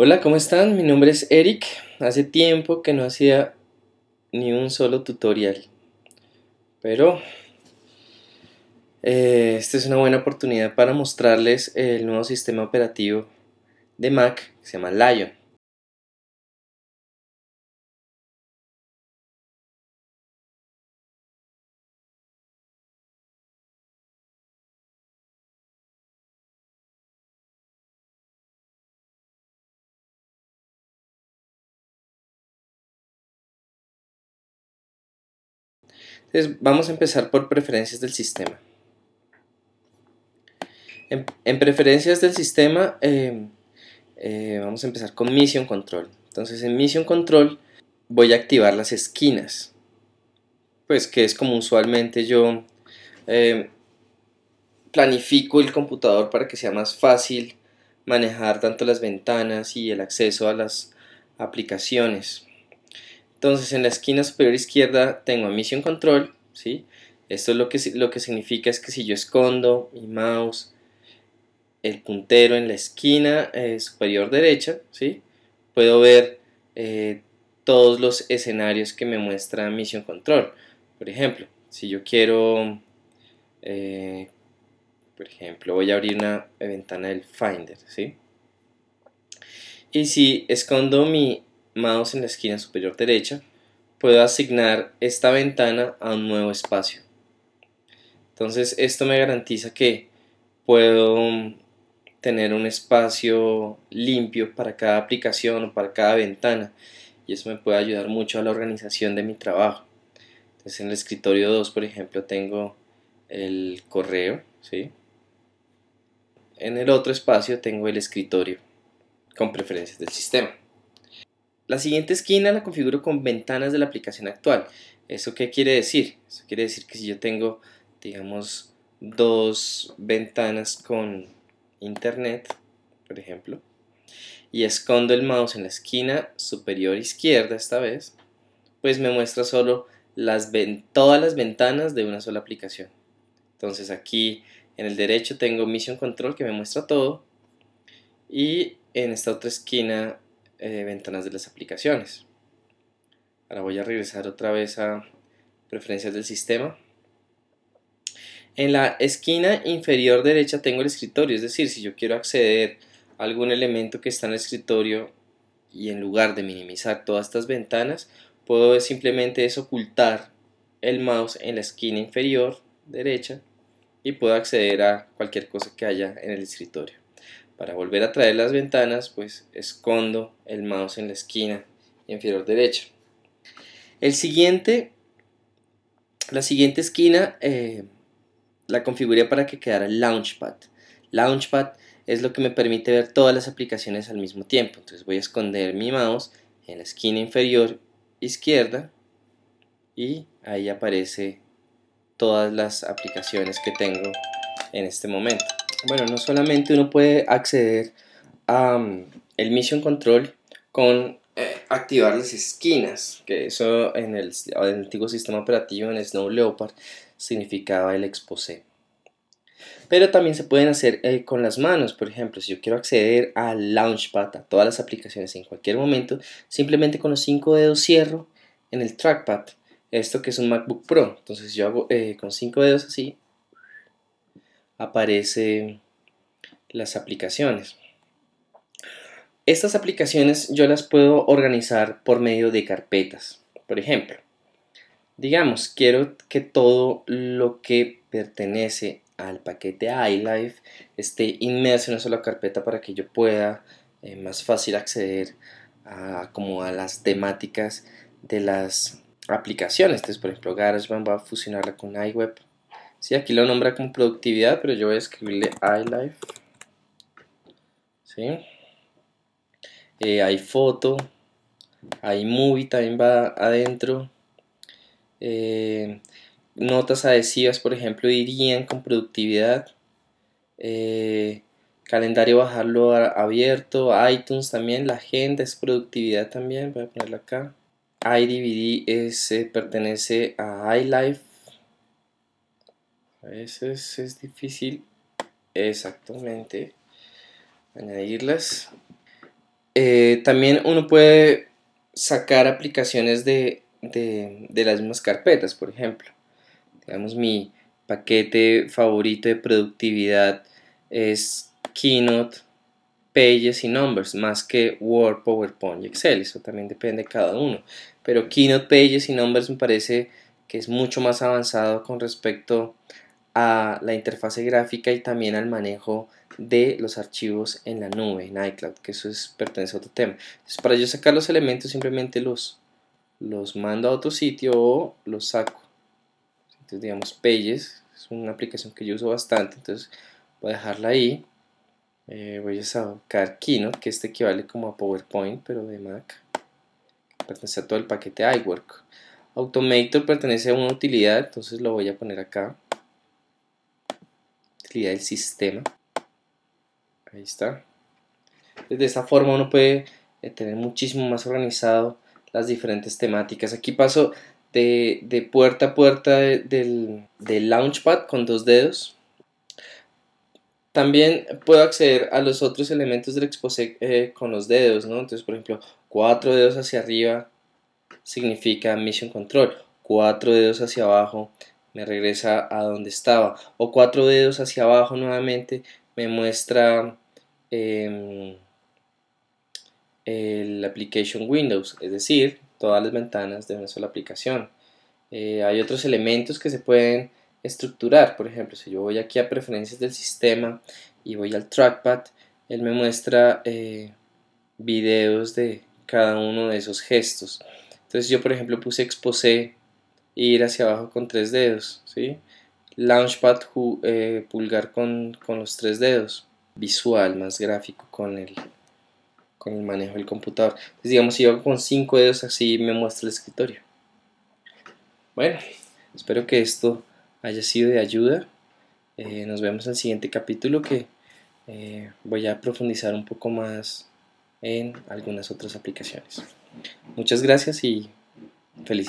Hola, ¿cómo están? Mi nombre es Eric. Hace tiempo que no hacía ni un solo tutorial. Pero eh, esta es una buena oportunidad para mostrarles el nuevo sistema operativo de Mac que se llama Lion. Entonces vamos a empezar por preferencias del sistema. En, preferencias del sistema em, eh, vamos a empezar con Mission Control. Entonces en Mission Control voy a activar las esquinas. Pues que es como usualmente yo em, planifico el computador para que sea más fácil manejar tanto las ventanas y el acceso a las aplicaciones. Entonces en la esquina superior izquierda tengo Mission Control, ¿sí? Esto lo que, lo que significa es que si yo escondo mi mouse, el puntero en la esquina eh, superior derecha, ¿sí? Puedo ver eh, todos los escenarios que me muestra Mission Control. Por ejemplo, si yo quiero, eh, por ejemplo, voy a abrir una ventana del Finder, ¿sí? Y si escondo mi mouse en la esquina superior derecha, puedo asignar esta ventana a un nuevo espacio. Entonces esto me garantiza que puedo tener un espacio limpio para cada aplicación o para cada ventana y eso me puede ayudar mucho a la organización de mi trabajo. Entonces en el escritorio 2, por ejemplo, tengo el correo, ¿sí? En el otro espacio tengo el escritorio con preferencias del sistema. La siguiente esquina la configuro con ventanas de la aplicación actual. ¿Eso qué quiere decir? Eso quiere decir que si yo tengo, digamos, dos ventanas con internet, por ejemplo, y escondo el mouse en la esquina superior izquierda esta vez, pues me muestra solo las todas las ventanas de una sola aplicación. Entonces aquí en el derecho tengo Mission Control que me muestra todo y en esta otra esquina eh, ventanas de las aplicaciones. Ahora voy a regresar otra vez a preferencias del sistema. En la esquina inferior derecha tengo el escritorio, es decir, si yo quiero acceder a algún elemento que está en el escritorio y en lugar de minimizar todas estas ventanas, puedo simplemente ocultar el mouse en la esquina inferior derecha y puedo acceder a cualquier cosa que haya en el escritorio. Para volver a traer las ventanas, pues escondo el mouse en la esquina inferior derecha. El siguiente, la siguiente esquina eh, la configuré para que quedara el Launchpad. Launchpad es lo que me permite ver todas las aplicaciones al mismo tiempo. Entonces voy a esconder mi mouse en la esquina inferior izquierda y ahí aparece todas las aplicaciones que tengo en este momento bueno, no solamente uno puede acceder a mm, el Mission Control con eh, activar las esquinas, que eso en el, antiguo sistema operativo en Snow Leopard significaba el exposé. Pero también se pueden hacer eh, con las manos, por ejemplo, si yo quiero acceder al Launchpad, a todas las aplicaciones en cualquier momento, simplemente con los cinco dedos cierro en el trackpad, esto que es un MacBook Pro. Entonces yo hago eh, con cinco dedos así, aparece las aplicaciones. Estas aplicaciones yo las puedo organizar por medio de carpetas. Por ejemplo, digamos, quiero que todo lo que pertenece al paquete iLife esté inmerso en una sola carpeta para que yo pueda eh, más fácil acceder a, como a las temáticas de las aplicaciones. Entonces, por ejemplo, GarageBand va a fusionarla con iWeb Sí, aquí lo nombra como productividad, pero yo voy a escribirle iLife. ¿Sí? Eh, hay foto, hay movie también va adentro. Eh, notas adhesivas, por ejemplo, irían con productividad. Eh, calendario bajarlo abierto, iTunes también, la agenda es productividad también, voy a ponerlo acá. iDVD es, pertenece a iLife a veces es difícil exactamente añadirlas. Eh, también uno puede sacar aplicaciones de, de, las mismas carpetas, por ejemplo. Digamos, mi paquete favorito de productividad es Keynote, Pages y Numbers, más que Word, PowerPoint y Excel. Eso también depende de cada uno. Pero Keynote, Pages y Numbers me parece que es mucho más avanzado con respecto a la interfase gráfica y también al manejo de los archivos en la nube, en iCloud, que eso es, pertenece a otro tema. Entonces, para yo sacar los elementos simplemente los, los mando a otro sitio o los saco. Entonces, digamos, Pages es una aplicación que yo uso bastante, entonces voy a dejarla ahí. Eh, voy a sacar Keynote, que este equivale como a PowerPoint, pero de Mac. Pertenece a todo el paquete iWork. Automator pertenece a una utilidad, entonces lo voy a poner acá. Utilidad del sistema. Ahí está. De esta forma uno puede eh, tener muchísimo más organizado las diferentes temáticas. Aquí paso de, puerta a puerta del, Launchpad con dos dedos. También puedo acceder a los otros elementos del exposé eh, con los dedos, ¿no? Entonces, por ejemplo, cuatro dedos hacia arriba significa Mission Control. Cuatro dedos hacia abajo me regresa a donde estaba. O cuatro dedos hacia abajo nuevamente me muestra em, el Application Windows, es decir, todas las ventanas de una sola aplicación. Eh, hay otros elementos que se pueden estructurar, por ejemplo, si yo voy aquí a preferencias del sistema y voy al trackpad, él me muestra eh, videos de cada uno de esos gestos. Entonces yo, por ejemplo, puse exposé ir hacia abajo con tres dedos, ¿sí? Launchpad eh, pulgar con, con los tres dedos visual, más gráfico con el, con el manejo del computador. Entonces, digamos, si yo con cinco dedos así me muestra el escritorio. Bueno, espero que esto haya sido de ayuda. Eh, nos vemos en el siguiente capítulo que eh, voy a profundizar un poco más en algunas otras aplicaciones. Muchas gracias y felicidades.